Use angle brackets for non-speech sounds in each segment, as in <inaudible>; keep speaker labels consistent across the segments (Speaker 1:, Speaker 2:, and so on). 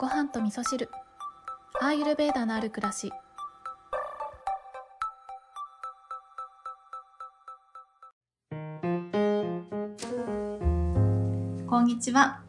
Speaker 1: ご飯と味噌汁。アーユルベーダのある暮らし。こんにちは、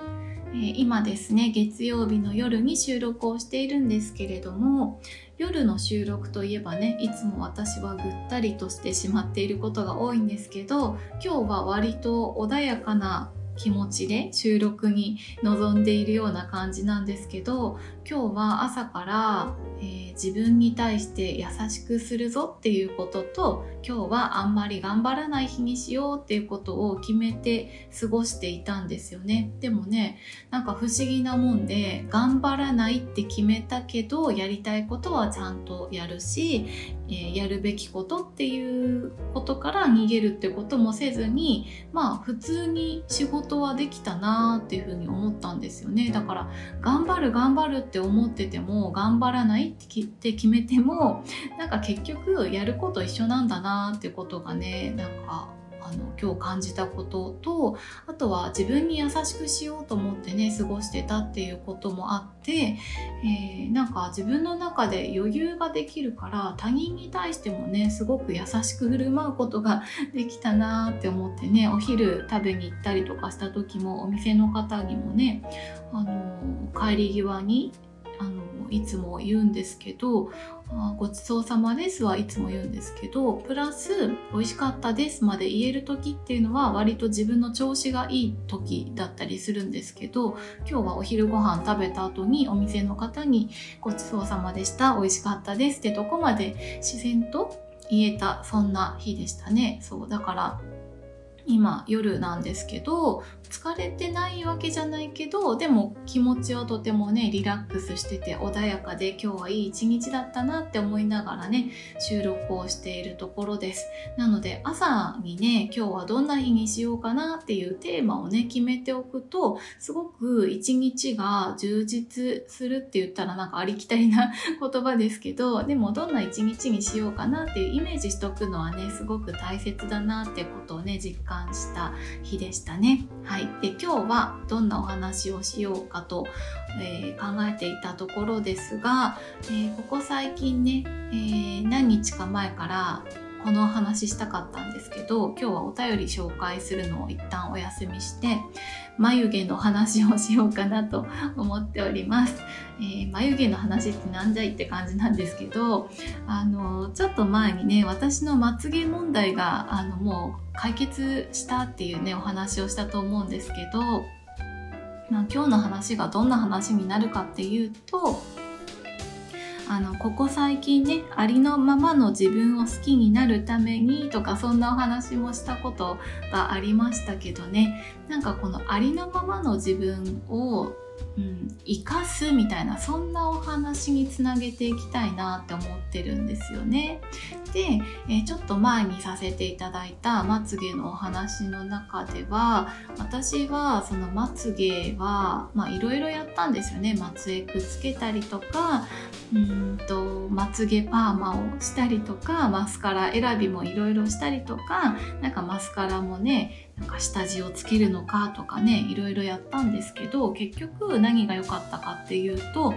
Speaker 1: え今ですね月曜日の夜に収録をしているんですけれども夜の収録といえばねいつも私はぐったりとしてしまっていることが多いんですけど今日は割と穏やかな気持ちで収録に臨んでいるような感じなんですけど今日は朝から、えー自分に対して優しくするぞっていうことと今日はあんまり頑張らない日にしようっていうことを決めて過ごしていたんですよね。でもねなんか不思議なもんで頑張らないって決めたけどやりたいことはちゃんとやるし、えーやるべきことっていうことから逃げるってこともせずにまあ普通に仕事はできたなーっていうふうに思ったんですよね。だから頑張る頑張るって思ってても頑張らないってきって決めてもなんか結局やること一緒なんだなーってことがねなんかあの今日感じたこととあとは自分に優しくしようと思ってね過ごしてたっていうこともあって、えーなんか自分の中で余裕ができるから他人に対してもねすごく優しく振る舞うことができたなって思ってねお昼食べに行ったりとかした時もお店の方にもね、あの帰り際にいつも言うんですけど「ごちそうさまです」はいつも言うんですけどプラス「美味しかったです」まで言える時っていうのは割と自分の調子がいい時だったりするんですけど今日はお昼ご飯食べた後にお店の方に「ごちそうさまでした美味しかったです」ってとこまで自然と言えたそんな日でしたね。そうだから今夜なんですけど疲れてないわけじゃないけどでも気持ちはとてもねリラックスしてて穏やかで今日はいい一日だったなって思いながらね収録をしているところです。なので朝にね今日はどんな日にしようかなっていうテーマをね決めておくとすごく一日が充実するって言ったらなんかありきたりな <laughs> 言葉ですけどでもどんな一日にしようかなっていうイメージしとくのはねすごく大切だなってことをね実感感した日でしたね。はい、で今日はどんなお話をしようかと、えー考えていたところですが、えーここ最近ね、えー何日か前からこのお話したかったんですけど今日はお便り紹介するのを一旦お休みして眉毛の話をしようかなと思っております。えー眉毛の話ってなんじゃいって感じなんですけどあのちょっと前にね私のまつげ問題があのもう解決したっていうねお話をしたと思うんですけど、まあ、今日の話がどんな話になるかっていうとあのここ最近ねありのままの自分を好きになるためにとかそんなお話もしたことがありましたけどね。なんかこのありのままの自分をうん、生かすみたいなそんなお話につなげていきたいなって思ってるんですよね。で、えちょっと前にさせていただいたまつげのお話の中では私はそのまつげはまあいろいろやったんですよね。まつエクつけたりとかうんとまつげパーマをしたりとかマスカラ選びもいろいろしたりとかなんかマスカラもねなんか下地をつけるのかとかねいろいろやったんですけど結局何が良かったかっていうと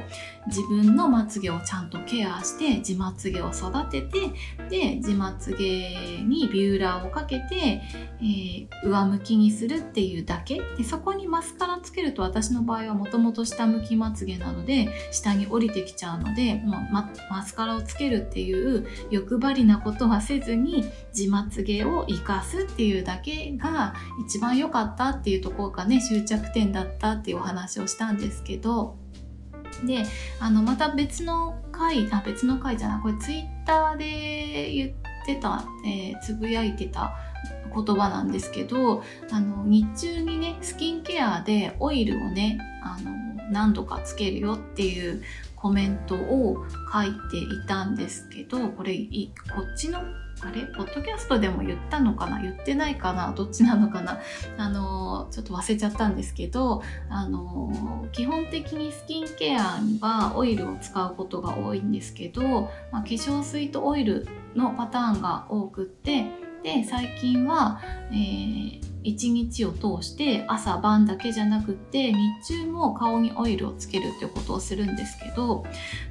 Speaker 1: 自分のまつげをちゃんとケアして地まつげを育ててで地まつげにビューラーをかけて、えー上向きにするっていうだけ。でそこにマスカラつけると私の場合はもともと下向きまつげなので下に降りてきちゃうのでもうママスカラをつけるっていう欲張りなことはせずに地まつげを生かすっていうだけが一番良かったっていうところがね終着点だったっていうお話をしたんですけど。であのまた別の回あ別の回じゃないこれツイッターで言ってた、えーつぶやいてた言葉なんですけどあの日中にねスキンケアでオイルをねあの何度かつけるよっていうコメントを書いていたんですけどこれこっちのあれ？ポッドキャストでも言ったのかな？言ってないかな？どっちなのかな？あのちょっと忘れちゃったんですけどあの基本的にスキンケアにはオイルを使うことが多いんですけど、まあ、化粧水とオイルのパターンが多くってで最近は、えー1日を通して朝晩だけじゃなくって日中も顔にオイルをつけるっていうことをするんですけど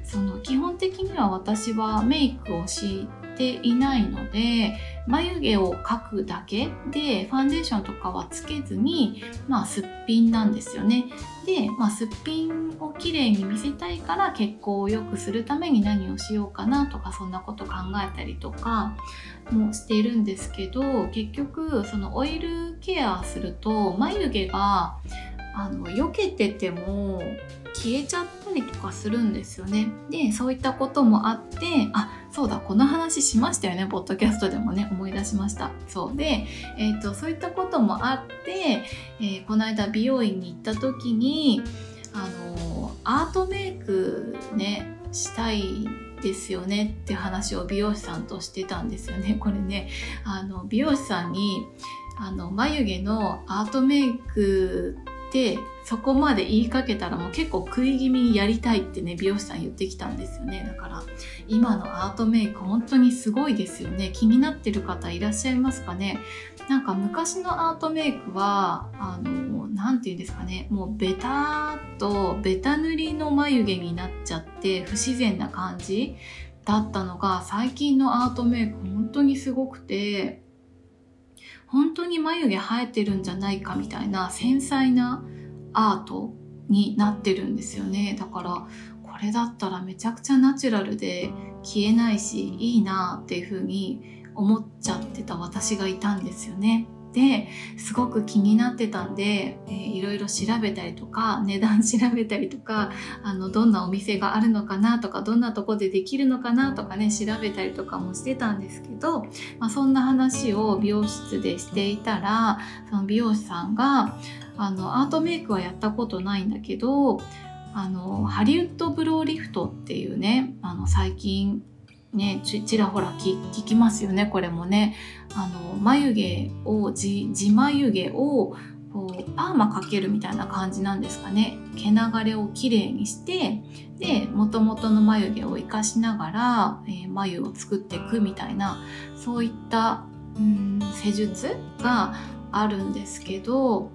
Speaker 1: その基本的には私はメイクをしていないので眉毛を描くだけでファンデーションとかはつけずに、まあ、すっぴんなんですよね。で、まあ、すっぴんをきれいに見せたいから血行を良くするために何をしようかなとかそんなこと考えたりとかもしているんですけど結局そのオイルケアすると眉毛があの避けてても消えちゃったりとかするんですよね。でそういったこともあってあそうだこの話しましたよねポッドキャストでもね思い出しました。そうで、えーと、そういったこともあって、えー、この間美容院に行った時にあのアートメイクねしたいですよねって話を美容師さんとしてたんですよね。<laughs> これねあの美容師さんにあの眉毛のアートメイクでそこまで言いかけたらもう結構食い気味にやりたいってね美容師さん言ってきたんですよね。だから今のアートメイク本当にすごいですよね。気になってる方いらっしゃいますかね？なんか昔のアートメイクはあの何て言うんですかね。もうベターっとベタ塗りの眉毛になっちゃって不自然な感じだったのが最近のアートメイク本当にすごくて本当に眉毛生えてるんじゃないかみたいな繊細なアートになってるんですよね。だからこれだったらめちゃくちゃナチュラルで消えないしいいなっていう風に思っちゃってた私がいたんですよね。ですごく気になってたんで、えー、いろいろ調べたりとか値段調べたりとかあのどんなお店があるのかなとかどんなとこでできるのかなとかね調べたりとかもしてたんですけど、まあ、そんな話を美容室でしていたらその美容師さんがあのアートメイクはやったことないんだけどあのハリウッドブローリフトっていうねあの最近ねちらほら聞きますよねこれもね。あの眉毛を地眉毛をこうパーマかけるみたいな感じなんですかね。毛流れをきれいにしてで元々の眉毛を生かしながら、えー、眉を作っていくみたいなそういったうん施術があるんですけど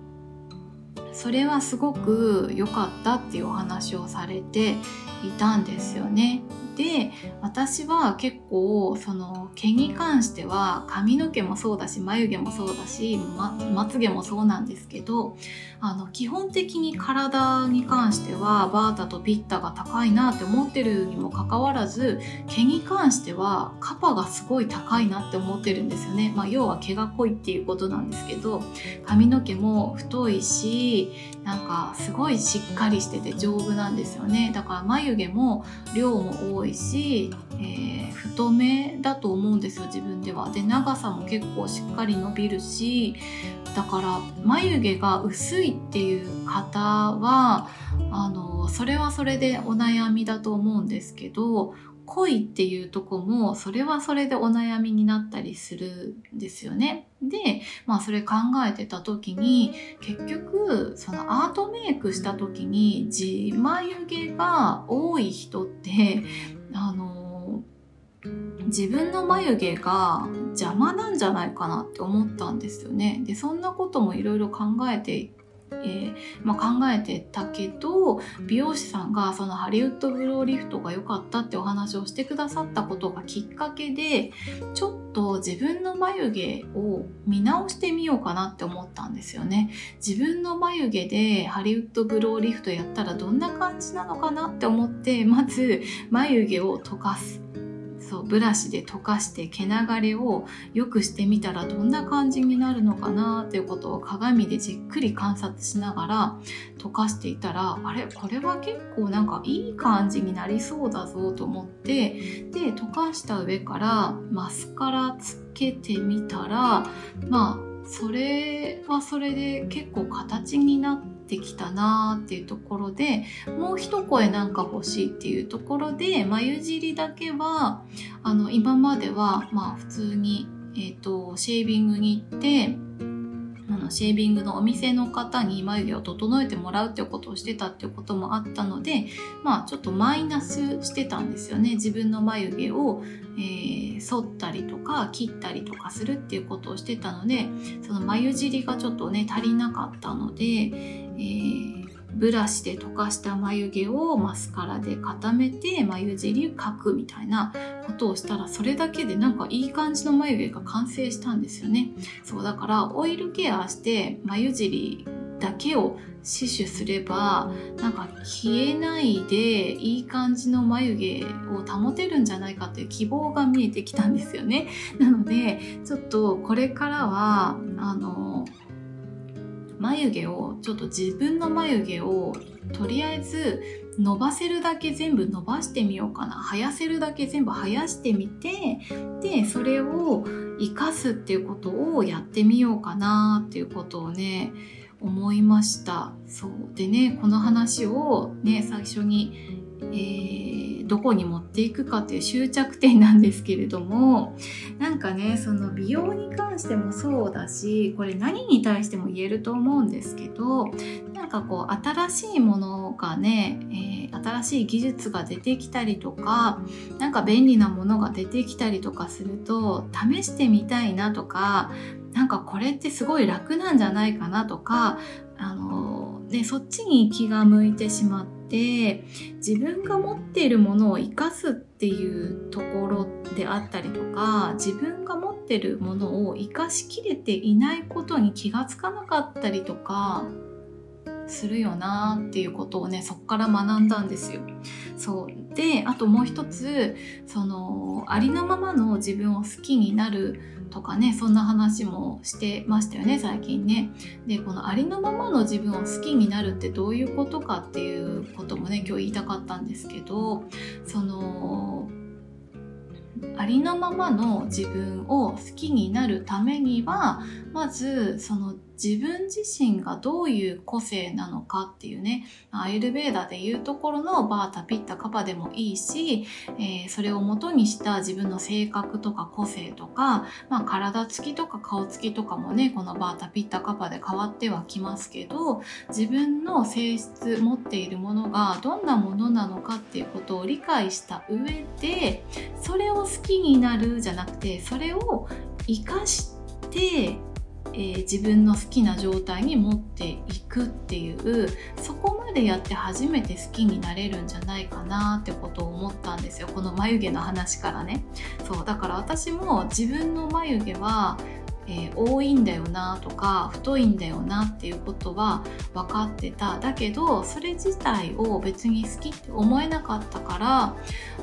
Speaker 1: それはすごく良かったっていうお話をされていたんですよね。で私は結構その毛に関しては髪の毛もそうだし眉毛もそうだし、ま、まつ毛もそうなんですけどあの基本的に体に関してはバータとピッタが高いなって思ってるにもかかわらず毛に関してはカパがすごい高いなって思ってるんですよね、まあ、要は毛が濃いっていうことなんですけど髪の毛も太いしなんかすごいしっかりしてて丈夫なんですよねだから眉毛も量も多いし、えー、太めだと思うんですよ自分では。で長さも結構しっかり伸びるしだから眉毛が薄いっていう方はあのそれはそれでお悩みだと思うんですけど濃いっていうとこもそれはそれでお悩みになったりするんですよね。で、まあそれ考えてた時に結局そのアートメイクした時に自眉毛が多い人ってあの自分の眉毛が邪魔なんじゃないかなって思ったんですよね。でそんなこともいろいろ考えてえー、まあ、考えてたけど美容師さんがそのハリウッドブローリフトが良かったってお話をしてくださったことがきっかけでちょっと自分の眉毛を見直してみようかなって思ったんですよね。自分の眉毛でハリウッドブローリフトやったらどんな感じなのかなって思ってまず眉毛を溶かす。そうブラシで溶かして毛流れを良くしてみたらどんな感じになるのかなっていうことを鏡でじっくり観察しながら溶かしていたらあれ？これは結構なんかいい感じになりそうだぞと思ってで溶かした上からマスカラつけてみたらまあそれはそれで結構形になってきたなっていうところでもう一声なんか欲しいっていうところで眉尻だけはあの今まではまあ普通に、えーと、シェービングに行ってのシェービングのお店の方に眉毛を整えてもらうっていうことをしてたっていうこともあったのでまあちょっとマイナスしてたんですよね。自分の眉毛を、えー、剃ったりとか切ったりとかするっていうことをしてたのでその眉尻がちょっとね足りなかったので、えーブラシで溶かした眉毛をマスカラで固めて眉尻を描くみたいなことをしたらそれだけでなんかいい感じの眉毛が完成したんですよね。そうだからオイルケアして眉尻だけを死守すればなんか消えないでいい感じの眉毛を保てるんじゃないかっていう希望が見えてきたんですよね。なのでちょっとこれからはあの眉毛をちょっと自分の眉毛をとりあえず伸ばせるだけ全部伸ばしてみようかな。生やせるだけ全部生やしてみてでそれを生かすっていうことをやってみようかなっていうことをね思いました。そう。でねこの話をね最初に、えー、どこに持っていくかっていう終着点なんですけれどもなんかねその美容に関してもそうだしこれ何に対しても言えると思うんですけどなんかこう新しいものがね、えー、新しい技術が出てきたりとかなんか便利なものが出てきたりとかすると試してみたいなとかなんかこれってすごい楽なんじゃないかなとかあの、ね、そっちに気が向いてしまって自分が持っているものを生かすっていうところであったりとか自分が持ってるものを生かしきれていないことに気がつかなかったりとかするよなっていうことをねそっから学んだんですよ。そうであともう一つそのありのままの自分を好きになるとかねそんな話もしてましたよね最近ね。でこのありのままの自分を好きになるってどういうことかっていうこともね今日言いたかったんですけどそのありのままの自分を好きになるためにはまずその自分自身がどういう個性なのかっていうねアイルベーダでいうところのバータピッタカパでもいいし、えー、それを元にした自分の性格とか個性とか、まあ、体つきとか顔つきとかもねこのバータピッタカパで変わってはきますけど自分の性質持っているものがどんなものなのかっていうことを理解した上でそれを好きになるじゃなくてそれを生かしてえー、自分の好きな状態に持っていくっていうそこまでやって初めて好きになれるんじゃないかなってことを思ったんですよ。この眉毛の話からね。そうだから私も自分の眉毛はえー、多いんだよなとか太いんだよなっていうことは分かってた。だけどそれ自体を別に好きって思えなかったから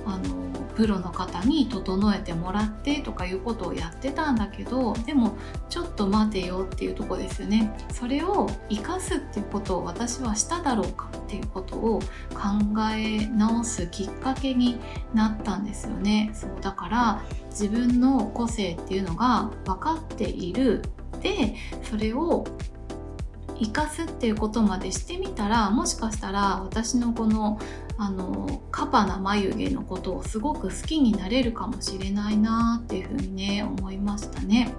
Speaker 1: あのプロの方に整えてもらってとかいうことをやってたんだけどでもちょっと待てよっていうとこですよね。それを生かすっていうことを私はしただろうかっていうことを考え直すきっかけになったんですよね。そうだから自分の個性っていうのが分かっているでそれを生かすっていうことまでしてみたらもしかしたら私のこのあのカパな眉毛のことをすごく好きになれるかもしれないなっていうふうにね思いましたね。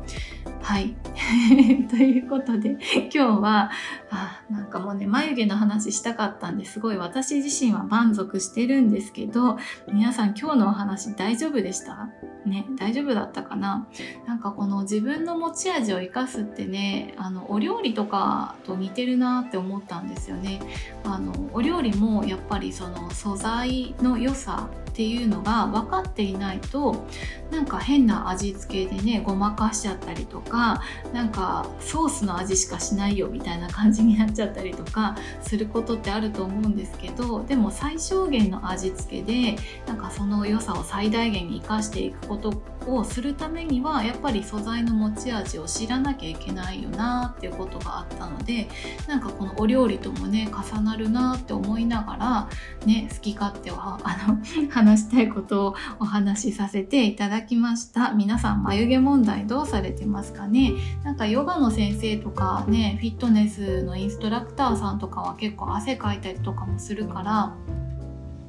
Speaker 1: はい。<laughs> ということで今日はあなんかもうね眉毛の話したかったんですごい私自身は満足してるんですけど皆さん今日のお話大丈夫でした？ね大丈夫だったかな？なんかこの自分の持ち味を生かすってねあのお料理とかと似てるなって思ったんですよね。あのお料理もやっぱりその素材の良さっていうのが分かっていないとなんか変な味付けでねごまかしちゃったりとかかなんかソースの味しかしないよみたいな感じになっちゃったりとかすることってあると思うんですけどでも最小限の味付けでなんかその良さを最大限に生かしていくことをするためにはやっぱり素材の持ち味を知らなきゃいけないよなっていうことがあったのでなんかこのお料理ともね重なるなって思いながらね好き勝手をあの <laughs> 話したいことをお話しさせていただきました。皆さん眉毛問題どうされてますかねなんかヨガの先生とかねフィットネスのインストラクターさんとかは結構汗かいたりとかもするから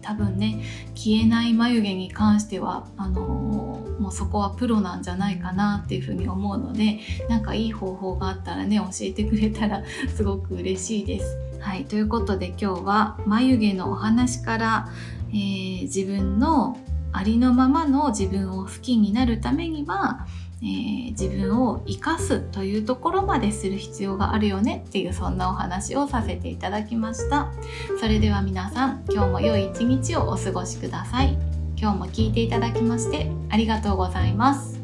Speaker 1: 多分ね消えない眉毛に関してはあのもうそこはプロなんじゃないかなっていうふうに思うのでなんかいい方法があったらね教えてくれたら <laughs> すごく嬉しいです。はい、ということで今日は眉毛のお話から、えー、自分のありのままの自分を好きになるためにはえー、自分を生かすというところまでする必要があるよねっていうそんなお話をさせていただきました。それでは皆さん今日も良い一日をお過ごしください。今日も聞いていただきましてありがとうございます。